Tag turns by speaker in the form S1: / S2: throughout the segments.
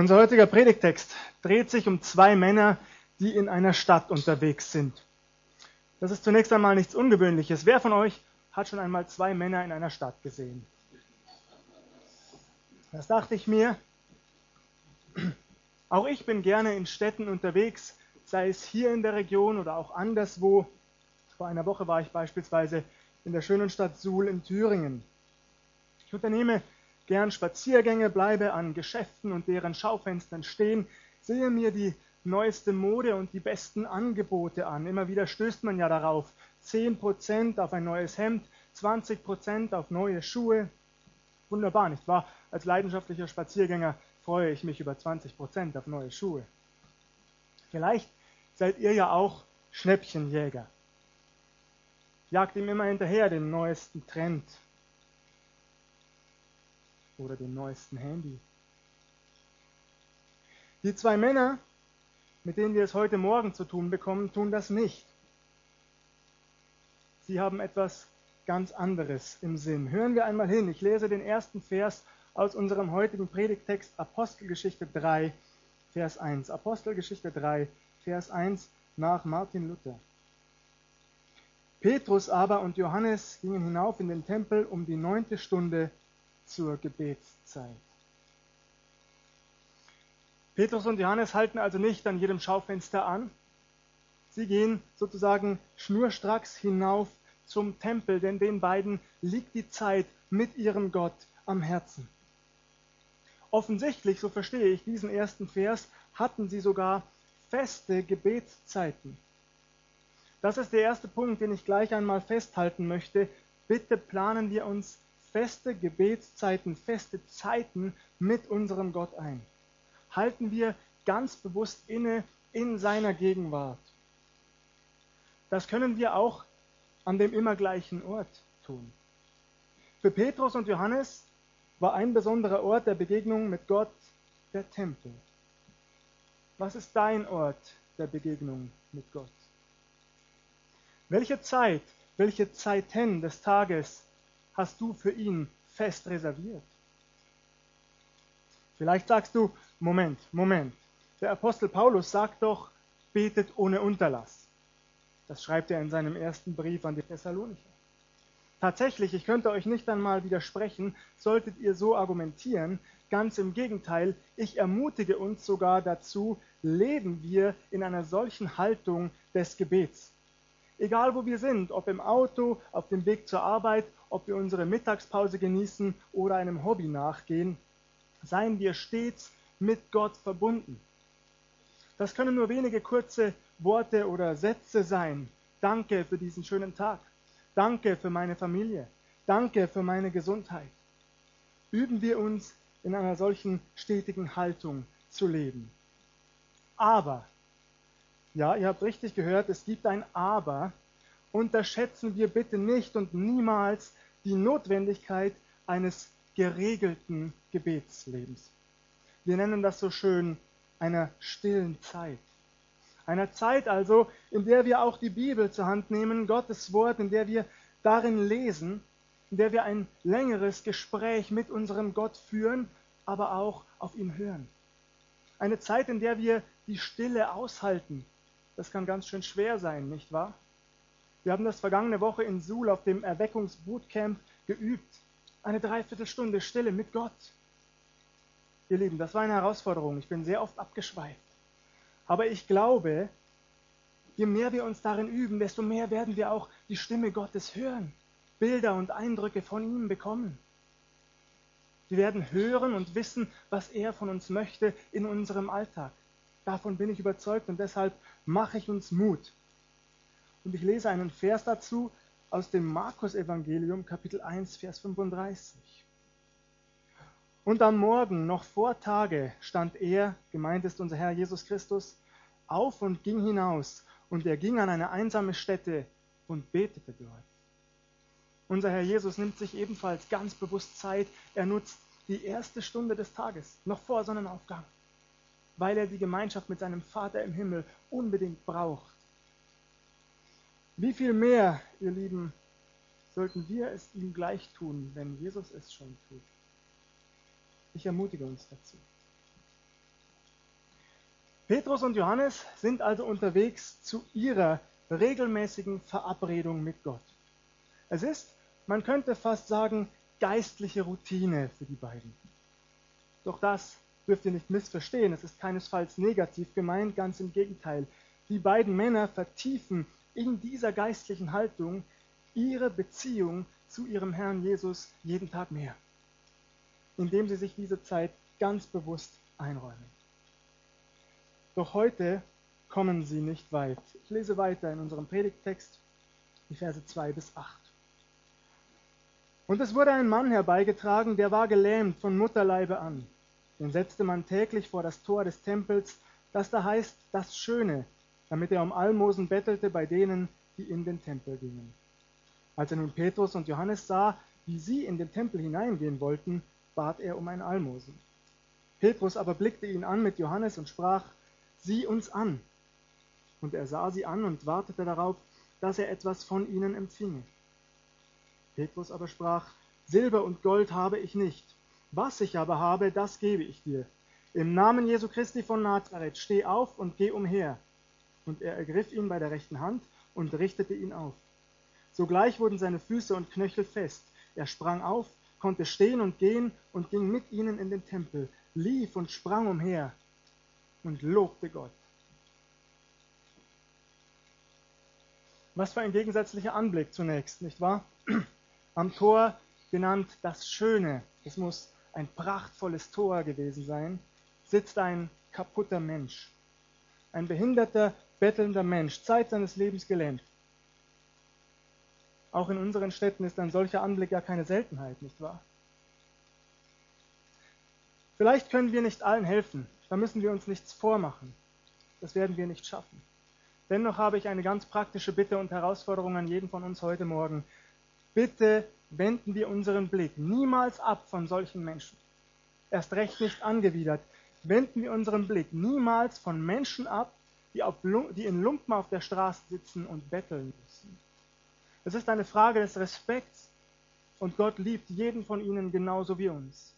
S1: Unser heutiger Predigtext dreht sich um zwei Männer, die in einer Stadt unterwegs sind. Das ist zunächst einmal nichts Ungewöhnliches. Wer von euch hat schon einmal zwei Männer in einer Stadt gesehen? Das dachte ich mir. Auch ich bin gerne in Städten unterwegs, sei es hier in der Region oder auch anderswo. Vor einer Woche war ich beispielsweise in der schönen Stadt Suhl in Thüringen. Ich unternehme gern Spaziergänge, bleibe an Geschäften und deren Schaufenstern stehen, sehe mir die neueste Mode und die besten Angebote an. Immer wieder stößt man ja darauf. 10% auf ein neues Hemd, 20% auf neue Schuhe. Wunderbar, nicht wahr? Als leidenschaftlicher Spaziergänger freue ich mich über 20% auf neue Schuhe. Vielleicht seid ihr ja auch Schnäppchenjäger. Jagt ihm immer hinterher dem neuesten Trend, oder dem neuesten Handy. Die zwei Männer, mit denen wir es heute Morgen zu tun bekommen, tun das nicht. Sie haben etwas ganz anderes im Sinn. Hören wir einmal hin. Ich lese den ersten Vers aus unserem heutigen Predigtext Apostelgeschichte 3, Vers 1. Apostelgeschichte 3, Vers 1 nach Martin Luther. Petrus aber und Johannes gingen hinauf in den Tempel um die neunte Stunde zur Gebetszeit. Petrus und Johannes halten also nicht an jedem Schaufenster an. Sie gehen sozusagen schnurstracks hinauf zum Tempel, denn den beiden liegt die Zeit mit ihrem Gott am Herzen. Offensichtlich, so verstehe ich diesen ersten Vers, hatten sie sogar feste Gebetszeiten. Das ist der erste Punkt, den ich gleich einmal festhalten möchte. Bitte planen wir uns feste Gebetszeiten, feste Zeiten mit unserem Gott ein. Halten wir ganz bewusst inne in seiner Gegenwart. Das können wir auch an dem immer gleichen Ort tun. Für Petrus und Johannes war ein besonderer Ort der Begegnung mit Gott der Tempel. Was ist dein Ort der Begegnung mit Gott? Welche Zeit, welche Zeiten des Tages hast du für ihn fest reserviert? Vielleicht sagst du, Moment, Moment. Der Apostel Paulus sagt doch, betet ohne Unterlass. Das schreibt er in seinem ersten Brief an die Thessalonicher. Tatsächlich, ich könnte euch nicht einmal widersprechen, solltet ihr so argumentieren. Ganz im Gegenteil, ich ermutige uns sogar dazu, leben wir in einer solchen Haltung des Gebets. Egal wo wir sind, ob im Auto, auf dem Weg zur Arbeit, ob wir unsere Mittagspause genießen oder einem Hobby nachgehen, seien wir stets mit Gott verbunden. Das können nur wenige kurze Worte oder Sätze sein. Danke für diesen schönen Tag. Danke für meine Familie. Danke für meine Gesundheit. Üben wir uns in einer solchen stetigen Haltung zu leben. Aber ja, ihr habt richtig gehört, es gibt ein Aber. Unterschätzen wir bitte nicht und niemals die Notwendigkeit eines geregelten Gebetslebens. Wir nennen das so schön einer stillen Zeit. Einer Zeit also, in der wir auch die Bibel zur Hand nehmen, Gottes Wort, in der wir darin lesen, in der wir ein längeres Gespräch mit unserem Gott führen, aber auch auf ihn hören. Eine Zeit, in der wir die Stille aushalten, das kann ganz schön schwer sein, nicht wahr? Wir haben das vergangene Woche in Suhl auf dem Erweckungsbootcamp geübt. Eine Dreiviertelstunde Stille mit Gott. Ihr Lieben, das war eine Herausforderung. Ich bin sehr oft abgeschweift. Aber ich glaube, je mehr wir uns darin üben, desto mehr werden wir auch die Stimme Gottes hören, Bilder und Eindrücke von ihm bekommen. Wir werden hören und wissen, was er von uns möchte in unserem Alltag. Davon bin ich überzeugt und deshalb mache ich uns Mut. Und ich lese einen Vers dazu aus dem Markus-Evangelium, Kapitel 1, Vers 35. Und am Morgen, noch vor Tage, stand er, gemeint ist unser Herr Jesus Christus, auf und ging hinaus. Und er ging an eine einsame Stätte und betete dort. Unser Herr Jesus nimmt sich ebenfalls ganz bewusst Zeit. Er nutzt die erste Stunde des Tages, noch vor Sonnenaufgang weil er die Gemeinschaft mit seinem Vater im Himmel unbedingt braucht. Wie viel mehr, ihr Lieben, sollten wir es ihm gleich tun, wenn Jesus es schon tut? Ich ermutige uns dazu. Petrus und Johannes sind also unterwegs zu ihrer regelmäßigen Verabredung mit Gott. Es ist, man könnte fast sagen, geistliche Routine für die beiden. Doch das dürft ihr nicht missverstehen, es ist keinesfalls negativ gemeint, ganz im Gegenteil. Die beiden Männer vertiefen in dieser geistlichen Haltung ihre Beziehung zu ihrem Herrn Jesus jeden Tag mehr, indem sie sich diese Zeit ganz bewusst einräumen. Doch heute kommen sie nicht weit. Ich lese weiter in unserem Predigttext, die Verse 2 bis 8. Und es wurde ein Mann herbeigetragen, der war gelähmt von Mutterleibe an. Den setzte man täglich vor das Tor des Tempels, das da heißt das Schöne, damit er um Almosen bettelte bei denen, die in den Tempel gingen. Als er nun Petrus und Johannes sah, wie sie in den Tempel hineingehen wollten, bat er um ein Almosen. Petrus aber blickte ihn an mit Johannes und sprach, sieh uns an. Und er sah sie an und wartete darauf, dass er etwas von ihnen empfinge. Petrus aber sprach, Silber und Gold habe ich nicht. Was ich aber habe, das gebe ich dir. Im Namen Jesu Christi von Nazareth, steh auf und geh umher. Und er ergriff ihn bei der rechten Hand und richtete ihn auf. Sogleich wurden seine Füße und Knöchel fest. Er sprang auf, konnte stehen und gehen und ging mit ihnen in den Tempel, lief und sprang umher und lobte Gott. Was für ein gegensätzlicher Anblick zunächst, nicht wahr? am Tor genannt das Schöne, es muss ein prachtvolles Tor gewesen sein, sitzt ein kaputter Mensch. Ein behinderter, bettelnder Mensch, Zeit seines Lebens gelähmt. Auch in unseren Städten ist ein solcher Anblick ja keine Seltenheit, nicht wahr? Vielleicht können wir nicht allen helfen, da müssen wir uns nichts vormachen. Das werden wir nicht schaffen. Dennoch habe ich eine ganz praktische Bitte und Herausforderung an jeden von uns heute Morgen. Bitte wenden wir unseren Blick niemals ab von solchen Menschen. Erst recht nicht angewidert. Wenden wir unseren Blick niemals von Menschen ab, die, auf, die in Lumpen auf der Straße sitzen und betteln müssen. Es ist eine Frage des Respekts und Gott liebt jeden von ihnen genauso wie uns.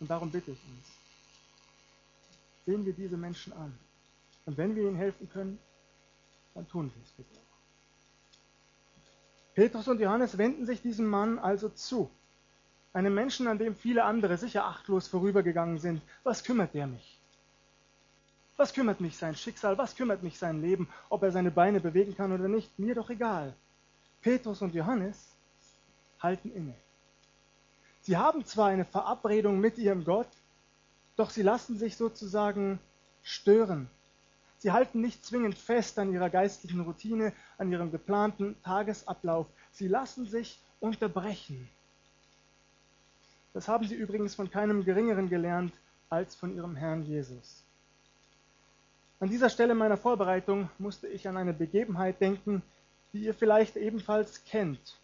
S1: Und darum bitte ich uns. Sehen wir diese Menschen an. Und wenn wir ihnen helfen können, dann tun wir es bitte. Petrus und Johannes wenden sich diesem Mann also zu. Einem Menschen, an dem viele andere sicher achtlos vorübergegangen sind. Was kümmert der mich? Was kümmert mich sein Schicksal? Was kümmert mich sein Leben? Ob er seine Beine bewegen kann oder nicht? Mir doch egal. Petrus und Johannes halten inne. Sie haben zwar eine Verabredung mit ihrem Gott, doch sie lassen sich sozusagen stören Sie halten nicht zwingend fest an ihrer geistlichen Routine, an ihrem geplanten Tagesablauf. Sie lassen sich unterbrechen. Das haben sie übrigens von keinem Geringeren gelernt als von ihrem Herrn Jesus. An dieser Stelle meiner Vorbereitung musste ich an eine Begebenheit denken, die ihr vielleicht ebenfalls kennt.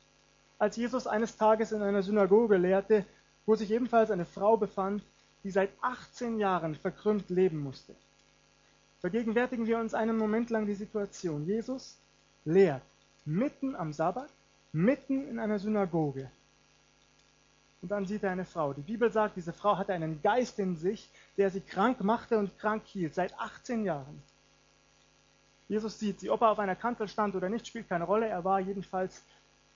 S1: Als Jesus eines Tages in einer Synagoge lehrte, wo sich ebenfalls eine Frau befand, die seit 18 Jahren verkrümmt leben musste. Vergegenwärtigen wir uns einen Moment lang die Situation. Jesus lehrt mitten am Sabbat, mitten in einer Synagoge. Und dann sieht er eine Frau. Die Bibel sagt, diese Frau hatte einen Geist in sich, der sie krank machte und krank hielt, seit 18 Jahren. Jesus sieht sie, ob er auf einer Kanzel stand oder nicht, spielt keine Rolle. Er war jedenfalls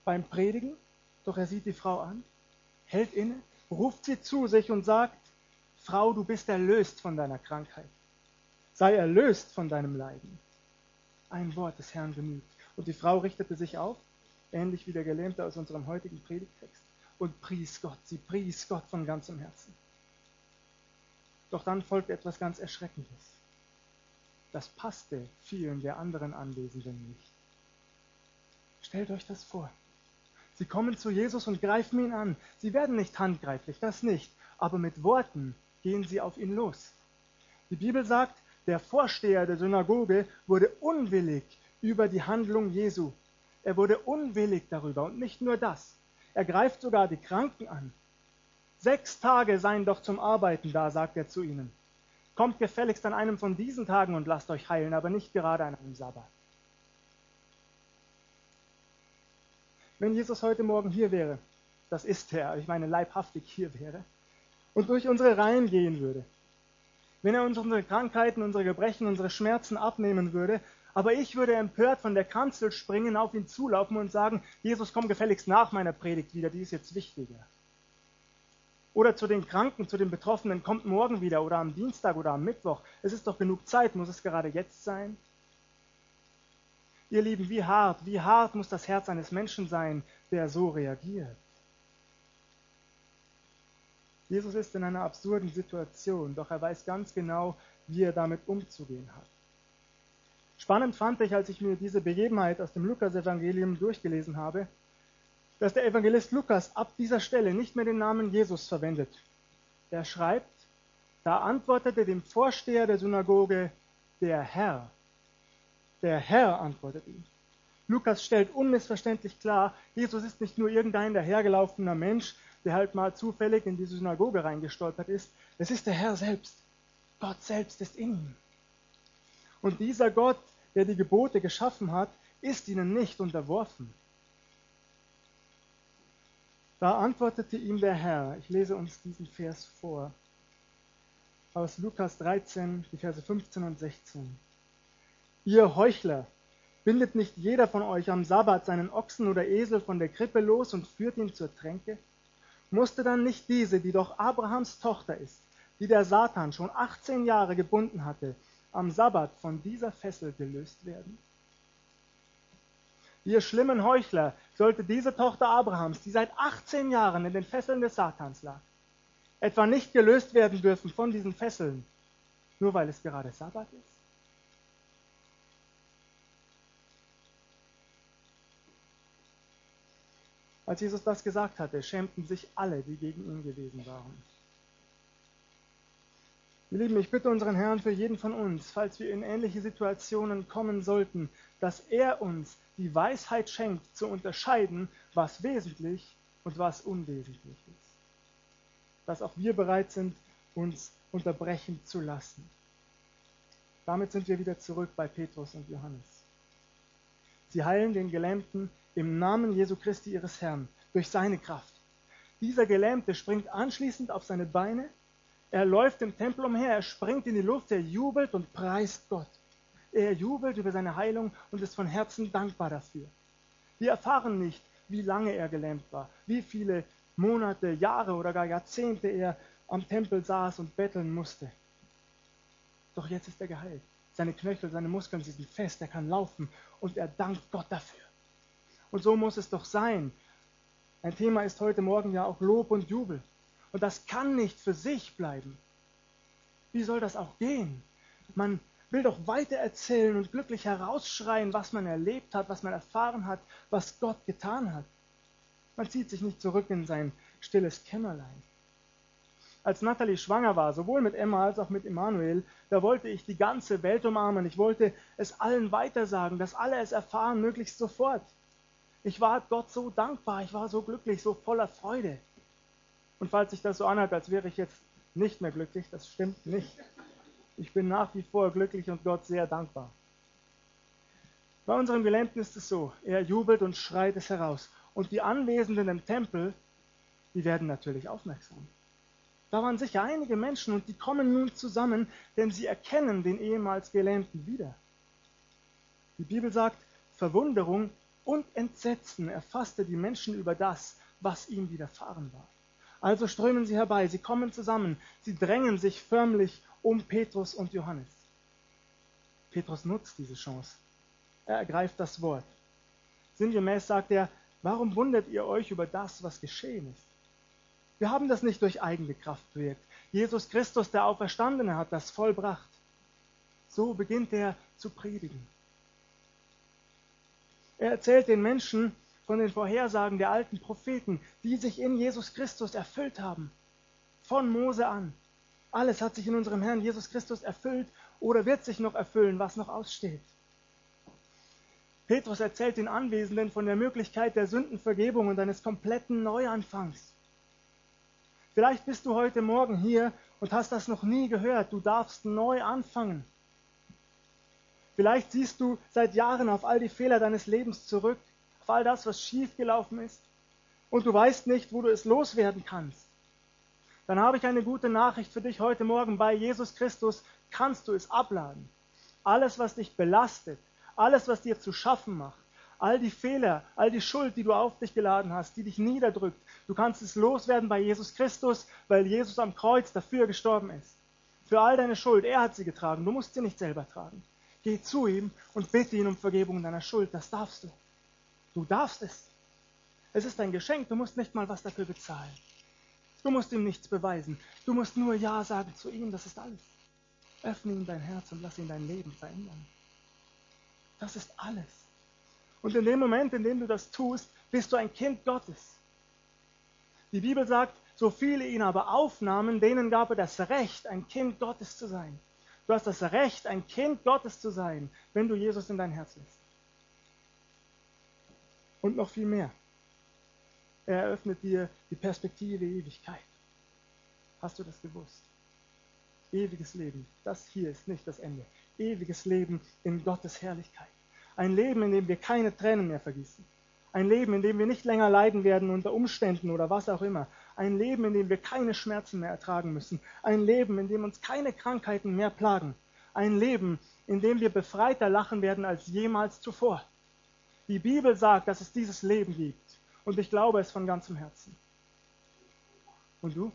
S1: beim Predigen, doch er sieht die Frau an, hält inne, ruft sie zu sich und sagt, Frau, du bist erlöst von deiner Krankheit sei erlöst von deinem Leiden. Ein Wort des Herrn genügt. Und die Frau richtete sich auf, ähnlich wie der Gelähmte aus unserem heutigen Predigtext, und pries Gott. Sie pries Gott von ganzem Herzen. Doch dann folgte etwas ganz Erschreckendes. Das passte vielen der anderen Anwesenden nicht. Stellt euch das vor. Sie kommen zu Jesus und greifen ihn an. Sie werden nicht handgreiflich, das nicht, aber mit Worten gehen sie auf ihn los. Die Bibel sagt, der Vorsteher der Synagoge wurde unwillig über die Handlung Jesu. Er wurde unwillig darüber. Und nicht nur das. Er greift sogar die Kranken an. Sechs Tage seien doch zum Arbeiten da, sagt er zu ihnen. Kommt gefälligst an einem von diesen Tagen und lasst euch heilen, aber nicht gerade an einem Sabbat. Wenn Jesus heute Morgen hier wäre, das ist er, ich meine leibhaftig hier wäre, und durch unsere Reihen gehen würde, wenn er uns unsere Krankheiten, unsere Gebrechen, unsere Schmerzen abnehmen würde, aber ich würde empört von der Kanzel springen, auf ihn zulaufen und sagen, Jesus, komm gefälligst nach meiner Predigt wieder, die ist jetzt wichtiger. Oder zu den Kranken, zu den Betroffenen, kommt morgen wieder oder am Dienstag oder am Mittwoch. Es ist doch genug Zeit, muss es gerade jetzt sein? Ihr Lieben, wie hart, wie hart muss das Herz eines Menschen sein, der so reagiert? Jesus ist in einer absurden Situation, doch er weiß ganz genau, wie er damit umzugehen hat. Spannend fand ich, als ich mir diese Begebenheit aus dem Lukas-Evangelium durchgelesen habe, dass der Evangelist Lukas ab dieser Stelle nicht mehr den Namen Jesus verwendet. Er schreibt, da antwortete dem Vorsteher der Synagoge der Herr. Der Herr antwortet ihm. Lukas stellt unmissverständlich klar, Jesus ist nicht nur irgendein dahergelaufener Mensch, der halt mal zufällig in die Synagoge reingestolpert ist. Es ist der Herr selbst. Gott selbst ist in ihm. Und dieser Gott, der die Gebote geschaffen hat, ist ihnen nicht unterworfen. Da antwortete ihm der Herr, ich lese uns diesen Vers vor, aus Lukas 13, die Verse 15 und 16. Ihr Heuchler, bindet nicht jeder von euch am Sabbat seinen Ochsen oder Esel von der Krippe los und führt ihn zur Tränke? Musste dann nicht diese, die doch Abrahams Tochter ist, die der Satan schon 18 Jahre gebunden hatte, am Sabbat von dieser Fessel gelöst werden? Ihr schlimmen Heuchler, sollte diese Tochter Abrahams, die seit 18 Jahren in den Fesseln des Satans lag, etwa nicht gelöst werden dürfen von diesen Fesseln, nur weil es gerade Sabbat ist? Als Jesus das gesagt hatte, schämten sich alle, die gegen ihn gewesen waren. Ihr Lieben, ich bitte unseren Herrn für jeden von uns, falls wir in ähnliche Situationen kommen sollten, dass er uns die Weisheit schenkt, zu unterscheiden, was wesentlich und was unwesentlich ist. Dass auch wir bereit sind, uns unterbrechen zu lassen. Damit sind wir wieder zurück bei Petrus und Johannes. Sie heilen den Gelähmten im Namen Jesu Christi ihres Herrn durch seine Kraft. Dieser Gelähmte springt anschließend auf seine Beine er läuft im Tempel umher, er springt in die Luft, er jubelt und preist Gott. Er jubelt über seine Heilung und ist von Herzen dankbar dafür. Wir erfahren nicht, wie lange er gelähmt war, wie viele Monate, Jahre oder gar Jahrzehnte er am Tempel saß und betteln musste. Doch jetzt ist er geheilt. Seine Knöchel, seine Muskeln, sie sind fest, er kann laufen und er dankt Gott dafür. Und so muss es doch sein. Ein Thema ist heute Morgen ja auch Lob und Jubel. Und das kann nicht für sich bleiben. Wie soll das auch gehen? Man will doch weiter erzählen und glücklich herausschreien, was man erlebt hat, was man erfahren hat, was Gott getan hat. Man zieht sich nicht zurück in sein stilles Kämmerlein. Als Natalie schwanger war, sowohl mit Emma als auch mit Emanuel, da wollte ich die ganze Welt umarmen. Ich wollte es allen weitersagen, dass alle es erfahren, möglichst sofort. Ich war Gott so dankbar, ich war so glücklich, so voller Freude. Und falls sich das so anhört, als wäre ich jetzt nicht mehr glücklich, das stimmt nicht. Ich bin nach wie vor glücklich und Gott sehr dankbar. Bei unserem Gelähmten ist es so, er jubelt und schreit es heraus. Und die Anwesenden im Tempel, die werden natürlich aufmerksam. Da waren sicher einige Menschen und die kommen nun zusammen, denn sie erkennen den ehemals Gelähmten wieder. Die Bibel sagt, Verwunderung und Entsetzen erfasste die Menschen über das, was ihm widerfahren war. Also strömen sie herbei, sie kommen zusammen, sie drängen sich förmlich um Petrus und Johannes. Petrus nutzt diese Chance. Er ergreift das Wort. Sinngemäß sagt er, warum wundert ihr euch über das, was geschehen ist? Wir haben das nicht durch eigene Kraft bewirkt. Jesus Christus, der Auferstandene, hat das vollbracht. So beginnt er zu predigen. Er erzählt den Menschen, von den Vorhersagen der alten Propheten, die sich in Jesus Christus erfüllt haben. Von Mose an. Alles hat sich in unserem Herrn Jesus Christus erfüllt oder wird sich noch erfüllen, was noch aussteht. Petrus erzählt den Anwesenden von der Möglichkeit der Sündenvergebung und eines kompletten Neuanfangs. Vielleicht bist du heute Morgen hier und hast das noch nie gehört. Du darfst neu anfangen. Vielleicht siehst du seit Jahren auf all die Fehler deines Lebens zurück auf all das, was schiefgelaufen ist und du weißt nicht, wo du es loswerden kannst. dann habe ich eine gute Nachricht für dich heute Morgen. Bei Jesus Christus kannst du es abladen. Alles, was dich belastet, alles, was dir zu schaffen macht, all die Fehler, all die Schuld, die du auf dich geladen hast, die dich niederdrückt, du kannst es loswerden bei Jesus Christus, weil Jesus am Kreuz dafür gestorben ist. Für all deine Schuld, er hat sie getragen, du musst sie nicht selber tragen. Geh zu ihm und bitte ihn um Vergebung deiner Schuld, das darfst du. Du darfst es. Es ist ein Geschenk, du musst nicht mal was dafür bezahlen. Du musst ihm nichts beweisen. Du musst nur Ja sagen zu ihm, das ist alles. Öffne ihm dein Herz und lass ihn dein Leben verändern. Das ist alles. Und in dem Moment, in dem du das tust, bist du ein Kind Gottes. Die Bibel sagt, so viele ihn aber aufnahmen, denen gab er das Recht, ein Kind Gottes zu sein. Du hast das Recht, ein Kind Gottes zu sein, wenn du Jesus in dein Herz lässt. Und noch viel mehr. Er eröffnet dir die Perspektive Ewigkeit. Hast du das gewusst? Ewiges Leben. Das hier ist nicht das Ende. Ewiges Leben in Gottes Herrlichkeit. Ein Leben, in dem wir keine Tränen mehr vergießen. Ein Leben, in dem wir nicht länger leiden werden unter Umständen oder was auch immer. Ein Leben, in dem wir keine Schmerzen mehr ertragen müssen. Ein Leben, in dem uns keine Krankheiten mehr plagen. Ein Leben, in dem wir befreiter lachen werden als jemals zuvor. Die Bibel sagt, dass es dieses Leben gibt. Und ich glaube es von ganzem Herzen. Und du?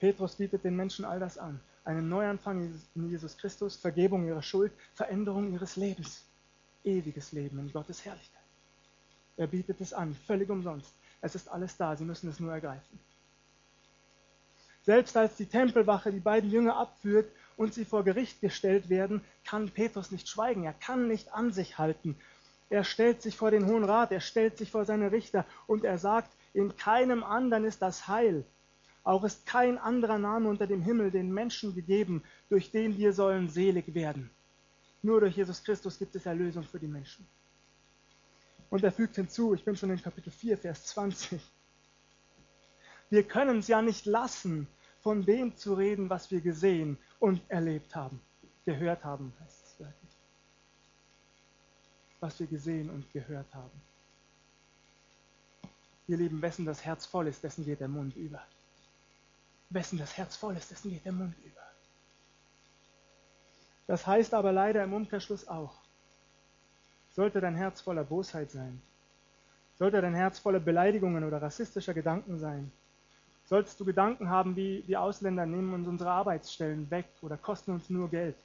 S1: Petrus bietet den Menschen all das an. Einen Neuanfang in Jesus Christus, Vergebung ihrer Schuld, Veränderung ihres Lebens, ewiges Leben in Gottes Herrlichkeit. Er bietet es an, völlig umsonst. Es ist alles da, sie müssen es nur ergreifen. Selbst als die Tempelwache die beiden Jünger abführt und sie vor Gericht gestellt werden, kann Petrus nicht schweigen, er kann nicht an sich halten. Er stellt sich vor den Hohen Rat, er stellt sich vor seine Richter und er sagt, in keinem anderen ist das Heil. Auch ist kein anderer Name unter dem Himmel den Menschen gegeben, durch den wir sollen selig werden. Nur durch Jesus Christus gibt es Erlösung für die Menschen. Und er fügt hinzu, ich bin schon in Kapitel 4, Vers 20. Wir können es ja nicht lassen, von dem zu reden, was wir gesehen und erlebt haben. Gehört haben heißt es wirklich. Was wir gesehen und gehört haben. Ihr Lieben, wessen das Herz voll ist, dessen geht der Mund über. Wessen das Herz voll ist, dessen geht der Mund über. Das heißt aber leider im Umkehrschluss auch, sollte dein Herz voller Bosheit sein, sollte dein Herz voller Beleidigungen oder rassistischer Gedanken sein, solltest du Gedanken haben wie die Ausländer nehmen uns unsere Arbeitsstellen weg oder kosten uns nur Geld.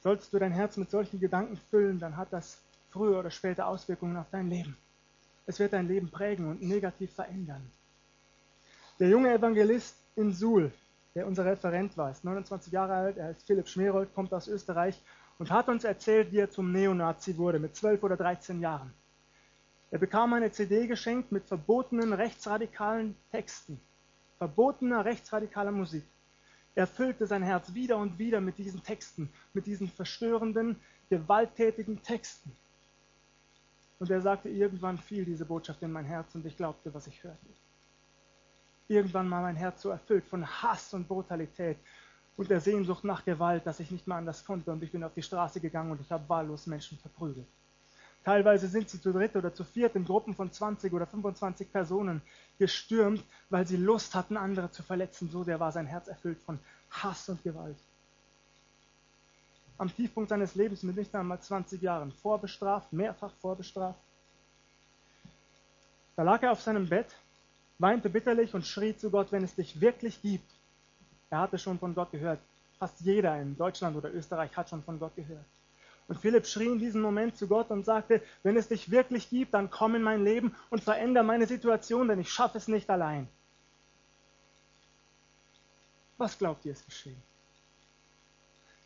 S1: Solltest du dein Herz mit solchen Gedanken füllen, dann hat das früher oder später Auswirkungen auf dein Leben. Es wird dein Leben prägen und negativ verändern. Der junge Evangelist in Suhl, der unser Referent war, ist 29 Jahre alt, er heißt Philipp Schmerold, kommt aus Österreich und hat uns erzählt, wie er zum Neonazi wurde mit 12 oder 13 Jahren. Er bekam eine CD geschenkt mit verbotenen rechtsradikalen Texten, verbotener rechtsradikaler Musik. Er füllte sein Herz wieder und wieder mit diesen Texten, mit diesen verstörenden, gewalttätigen Texten. Und er sagte, irgendwann fiel diese Botschaft in mein Herz und ich glaubte, was ich hörte. Irgendwann war mein Herz so erfüllt von Hass und Brutalität und der Sehnsucht nach Gewalt, dass ich nicht mehr anders konnte und ich bin auf die Straße gegangen und ich habe wahllos Menschen verprügelt. Teilweise sind sie zu dritt oder zu viert in Gruppen von 20 oder 25 Personen gestürmt, weil sie Lust hatten, andere zu verletzen. So der war sein Herz erfüllt von Hass und Gewalt. Am Tiefpunkt seines Lebens mit nicht einmal 20 Jahren, vorbestraft, mehrfach vorbestraft. Da lag er auf seinem Bett, weinte bitterlich und schrie zu Gott, wenn es dich wirklich gibt. Er hatte schon von Gott gehört. Fast jeder in Deutschland oder Österreich hat schon von Gott gehört. Und Philipp schrie in diesem Moment zu Gott und sagte, wenn es dich wirklich gibt, dann komm in mein Leben und verändere meine Situation, denn ich schaffe es nicht allein. Was glaubt ihr ist geschehen?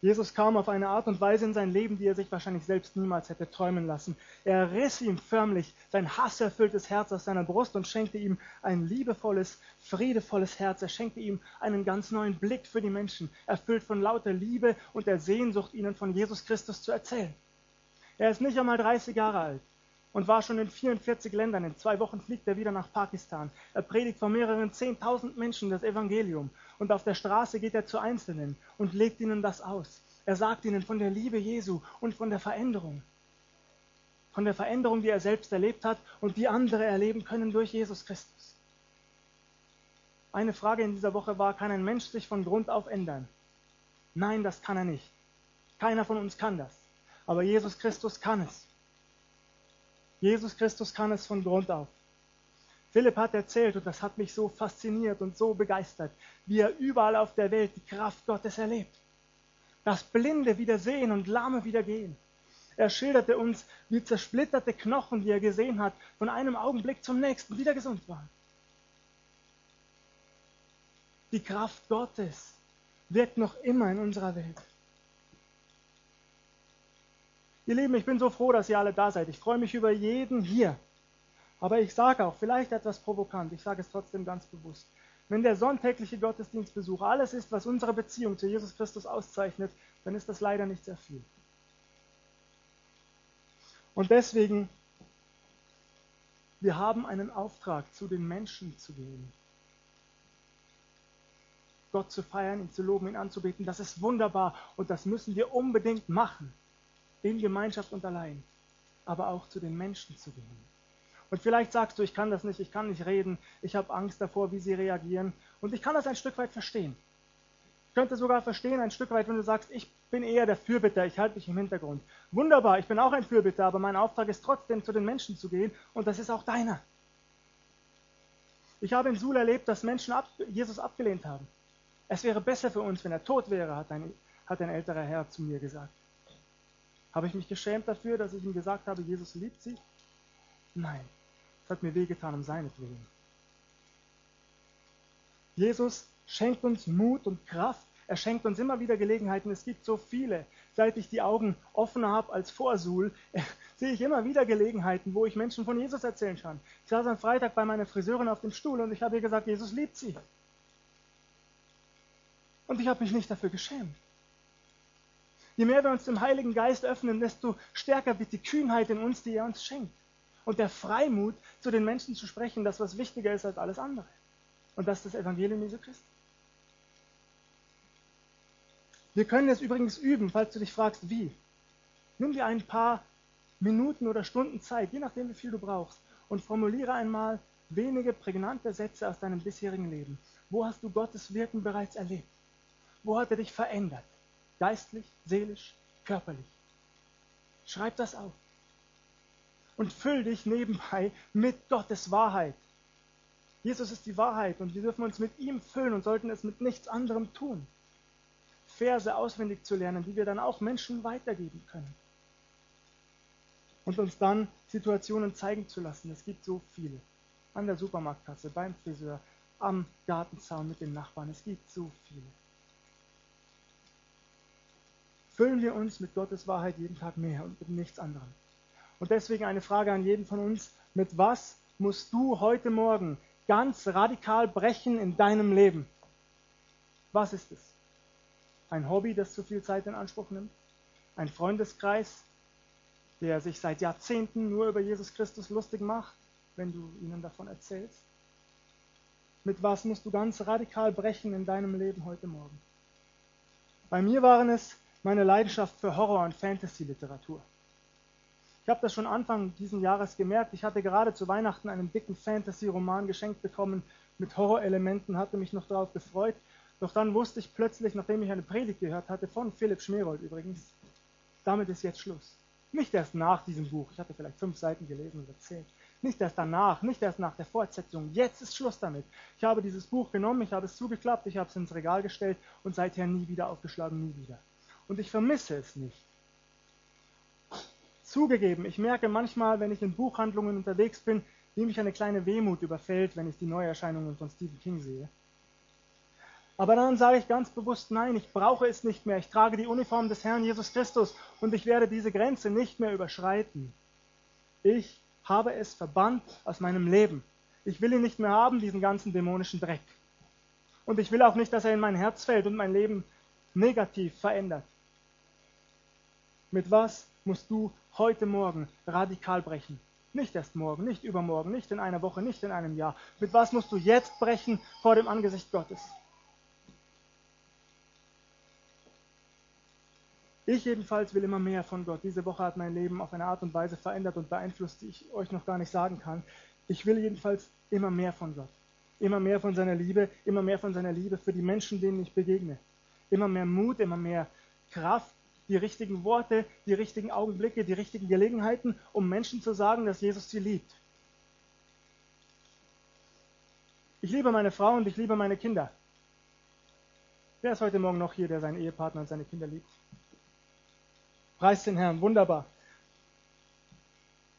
S1: Jesus kam auf eine Art und Weise in sein Leben, die er sich wahrscheinlich selbst niemals hätte träumen lassen. Er riss ihm förmlich sein hasserfülltes Herz aus seiner Brust und schenkte ihm ein liebevolles, friedevolles Herz. Er schenkte ihm einen ganz neuen Blick für die Menschen, erfüllt von lauter Liebe und der Sehnsucht, ihnen von Jesus Christus zu erzählen. Er ist nicht einmal 30 Jahre alt und war schon in 44 Ländern. In zwei Wochen fliegt er wieder nach Pakistan. Er predigt vor mehreren 10.000 Menschen das Evangelium und auf der Straße geht er zu Einzelnen und legt ihnen das aus. Er sagt ihnen von der Liebe Jesu und von der Veränderung. von der Veränderung, die er selbst erlebt hat und die andere erleben können durch Jesus Christus. Eine Frage in dieser Woche war, kann ein Mensch sich von Grund auf ändern? Nein, das kann er nicht. Keiner von uns kann das. Aber Jesus Christus kann es. Jesus Christus kann es von Grund auf. Philipp hat erzählt, und das hat mich so fasziniert und so begeistert, wie er überall auf der Welt die Kraft Gottes erlebt. Dass Blinde wieder sehen und Lahme wieder gehen. Er schilderte uns, wie zersplitterte Knochen, die er gesehen hat, von einem Augenblick zum nächsten wieder gesund waren. Die Kraft Gottes wirkt noch immer in unserer Welt. Ihr Lieben, ich bin so froh, dass ihr alle da seid. Ich freue mich über jeden hier. Aber ich sage auch, vielleicht etwas provokant, ich sage es trotzdem ganz bewusst. Wenn der sonntägliche Gottesdienstbesuch alles ist, was unsere Beziehung zu Jesus Christus auszeichnet, dann ist das leider nicht sehr viel. Und deswegen, wir haben einen Auftrag, zu den Menschen zu gehen. Gott zu feiern, ihn zu loben, ihn anzubeten, das ist wunderbar und das müssen wir unbedingt machen. In Gemeinschaft und allein. Aber auch zu den Menschen zu gehen. Und vielleicht sagst du, ich kann das nicht, ich kann nicht reden, ich habe Angst davor, wie sie reagieren. Und ich kann das ein Stück weit verstehen. Ich könnte sogar verstehen, ein Stück weit, wenn du sagst, ich bin eher der Fürbitter, ich halte mich im Hintergrund. Wunderbar, ich bin auch ein Fürbitter, aber mein Auftrag ist trotzdem, zu den Menschen zu gehen und das ist auch deiner. Ich habe in Suhl erlebt, dass Menschen ab, Jesus abgelehnt haben. Es wäre besser für uns, wenn er tot wäre, hat ein, hat ein älterer Herr zu mir gesagt. Habe ich mich geschämt dafür, dass ich ihm gesagt habe, Jesus liebt sie? Nein. Es hat mir wehgetan um seinetwillen. Jesus schenkt uns Mut und Kraft. Er schenkt uns immer wieder Gelegenheiten. Es gibt so viele. Seit ich die Augen offen habe als Vorsul, sehe ich immer wieder Gelegenheiten, wo ich Menschen von Jesus erzählen kann. Ich saß am Freitag bei meiner Friseurin auf dem Stuhl und ich habe ihr gesagt, Jesus liebt sie. Und ich habe mich nicht dafür geschämt. Je mehr wir uns dem Heiligen Geist öffnen, desto stärker wird die Kühnheit in uns, die er uns schenkt und der Freimut, zu den Menschen zu sprechen, das was wichtiger ist als alles andere. Und das ist das Evangelium Jesu Christi. Wir können es übrigens üben, falls du dich fragst, wie. Nimm dir ein paar Minuten oder Stunden Zeit, je nachdem, wie viel du brauchst, und formuliere einmal wenige prägnante Sätze aus deinem bisherigen Leben. Wo hast du Gottes Wirken bereits erlebt? Wo hat er dich verändert? Geistlich, seelisch, körperlich. Schreib das auf und füll dich nebenbei mit Gottes Wahrheit. Jesus ist die Wahrheit und wir dürfen uns mit ihm füllen und sollten es mit nichts anderem tun. Verse auswendig zu lernen, die wir dann auch Menschen weitergeben können. Und uns dann Situationen zeigen zu lassen. Es gibt so viele. An der Supermarktkasse, beim Friseur, am Gartenzaun mit den Nachbarn. Es gibt so viele. Füllen wir uns mit Gottes Wahrheit jeden Tag mehr und mit nichts anderem. Und deswegen eine Frage an jeden von uns. Mit was musst du heute Morgen ganz radikal brechen in deinem Leben? Was ist es? Ein Hobby, das zu viel Zeit in Anspruch nimmt? Ein Freundeskreis, der sich seit Jahrzehnten nur über Jesus Christus lustig macht, wenn du ihnen davon erzählst? Mit was musst du ganz radikal brechen in deinem Leben heute Morgen? Bei mir waren es meine Leidenschaft für Horror- und Fantasy-Literatur. Ich habe das schon Anfang dieses Jahres gemerkt. Ich hatte gerade zu Weihnachten einen dicken Fantasy-Roman geschenkt bekommen mit Horrorelementen, hatte mich noch darauf gefreut. Doch dann wusste ich plötzlich, nachdem ich eine Predigt gehört hatte, von Philipp Schmerold übrigens, damit ist jetzt Schluss. Nicht erst nach diesem Buch, ich hatte vielleicht fünf Seiten gelesen und erzählt. Nicht erst danach, nicht erst nach der Fortsetzung. Jetzt ist Schluss damit. Ich habe dieses Buch genommen, ich habe es zugeklappt, ich habe es ins Regal gestellt und seither nie wieder aufgeschlagen, nie wieder. Und ich vermisse es nicht. Zugegeben, ich merke manchmal, wenn ich in Buchhandlungen unterwegs bin, wie mich eine kleine Wehmut überfällt, wenn ich die Neuerscheinungen von Stephen King sehe. Aber dann sage ich ganz bewusst, nein, ich brauche es nicht mehr. Ich trage die Uniform des Herrn Jesus Christus und ich werde diese Grenze nicht mehr überschreiten. Ich habe es verbannt aus meinem Leben. Ich will ihn nicht mehr haben, diesen ganzen dämonischen Dreck. Und ich will auch nicht, dass er in mein Herz fällt und mein Leben negativ verändert. Mit was musst du heute Morgen radikal brechen. Nicht erst morgen, nicht übermorgen, nicht in einer Woche, nicht in einem Jahr. Mit was musst du jetzt brechen vor dem Angesicht Gottes? Ich jedenfalls will immer mehr von Gott. Diese Woche hat mein Leben auf eine Art und Weise verändert und beeinflusst, die ich euch noch gar nicht sagen kann. Ich will jedenfalls immer mehr von Gott. Immer mehr von seiner Liebe, immer mehr von seiner Liebe für die Menschen, denen ich begegne. Immer mehr Mut, immer mehr Kraft, die richtigen Worte, die richtigen Augenblicke, die richtigen Gelegenheiten, um Menschen zu sagen, dass Jesus sie liebt. Ich liebe meine Frau und ich liebe meine Kinder. Wer ist heute Morgen noch hier, der seinen Ehepartner und seine Kinder liebt? Preis den Herrn, wunderbar.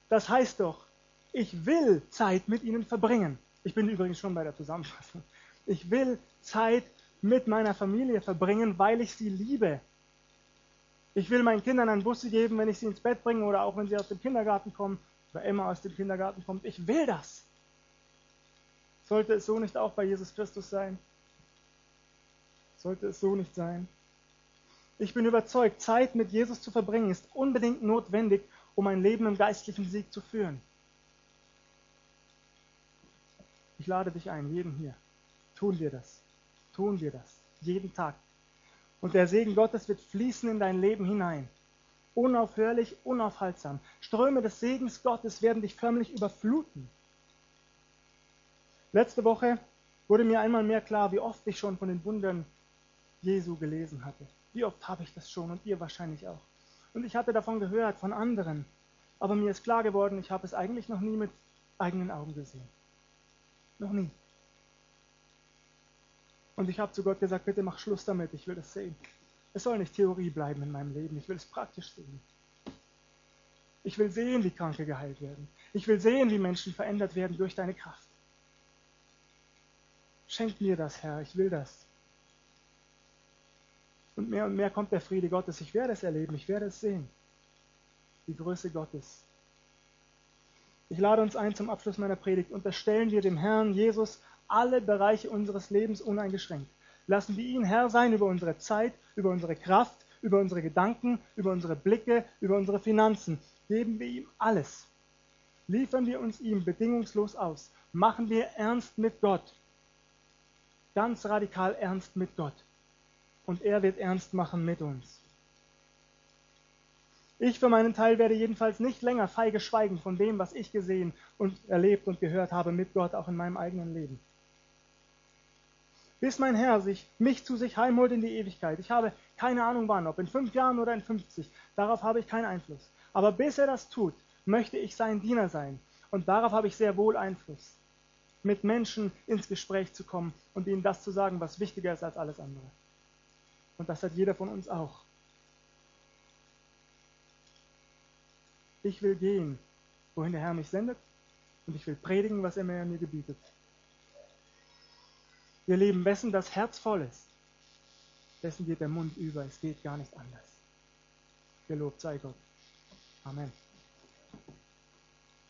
S1: Das heißt doch, ich will Zeit mit ihnen verbringen. Ich bin übrigens schon bei der Zusammenfassung. Ich will Zeit mit meiner Familie verbringen, weil ich sie liebe. Ich will meinen Kindern einen Bussi geben, wenn ich sie ins Bett bringe oder auch wenn sie aus dem Kindergarten kommen oder Emma aus dem Kindergarten kommt. Ich will das. Sollte es so nicht auch bei Jesus Christus sein? Sollte es so nicht sein? Ich bin überzeugt, Zeit mit Jesus zu verbringen ist unbedingt notwendig, um ein Leben im geistlichen Sieg zu führen. Ich lade dich ein, jeden hier. Tun wir das. Tun wir das. Jeden Tag. Und der Segen Gottes wird fließen in dein Leben hinein. Unaufhörlich, unaufhaltsam. Ströme des Segens Gottes werden dich förmlich überfluten. Letzte Woche wurde mir einmal mehr klar, wie oft ich schon von den Wundern Jesu gelesen hatte. Wie oft habe ich das schon und ihr wahrscheinlich auch. Und ich hatte davon gehört, von anderen. Aber mir ist klar geworden, ich habe es eigentlich noch nie mit eigenen Augen gesehen. Noch nie. Und ich habe zu Gott gesagt, bitte mach Schluss damit, ich will das sehen. Es soll nicht Theorie bleiben in meinem Leben, ich will es praktisch sehen. Ich will sehen, wie Kranke geheilt werden. Ich will sehen, wie Menschen verändert werden durch deine Kraft. Schenk mir das, Herr, ich will das. Und mehr und mehr kommt der Friede Gottes. Ich werde es erleben, ich werde es sehen. Die Größe Gottes. Ich lade uns ein zum Abschluss meiner Predigt. Unterstellen wir dem Herrn Jesus alle Bereiche unseres Lebens uneingeschränkt. Lassen wir ihn Herr sein über unsere Zeit, über unsere Kraft, über unsere Gedanken, über unsere Blicke, über unsere Finanzen. Geben wir ihm alles. Liefern wir uns ihm bedingungslos aus. Machen wir ernst mit Gott. Ganz radikal ernst mit Gott und er wird ernst machen mit uns. Ich für meinen Teil werde jedenfalls nicht länger feige schweigen von dem, was ich gesehen und erlebt und gehört habe mit Gott, auch in meinem eigenen Leben. Bis mein Herr sich, mich zu sich heimholt in die Ewigkeit. Ich habe keine Ahnung wann, ob in fünf Jahren oder in 50. Darauf habe ich keinen Einfluss. Aber bis er das tut, möchte ich sein Diener sein. Und darauf habe ich sehr wohl Einfluss. Mit Menschen ins Gespräch zu kommen und ihnen das zu sagen, was wichtiger ist als alles andere. Und das hat jeder von uns auch. Ich will gehen, wohin der Herr mich sendet, und ich will predigen, was er mir, mir gebietet. Wir leben, wessen das Herz voll ist, dessen geht der Mund über. Es geht gar nicht anders. Gelobt sei Gott. Amen.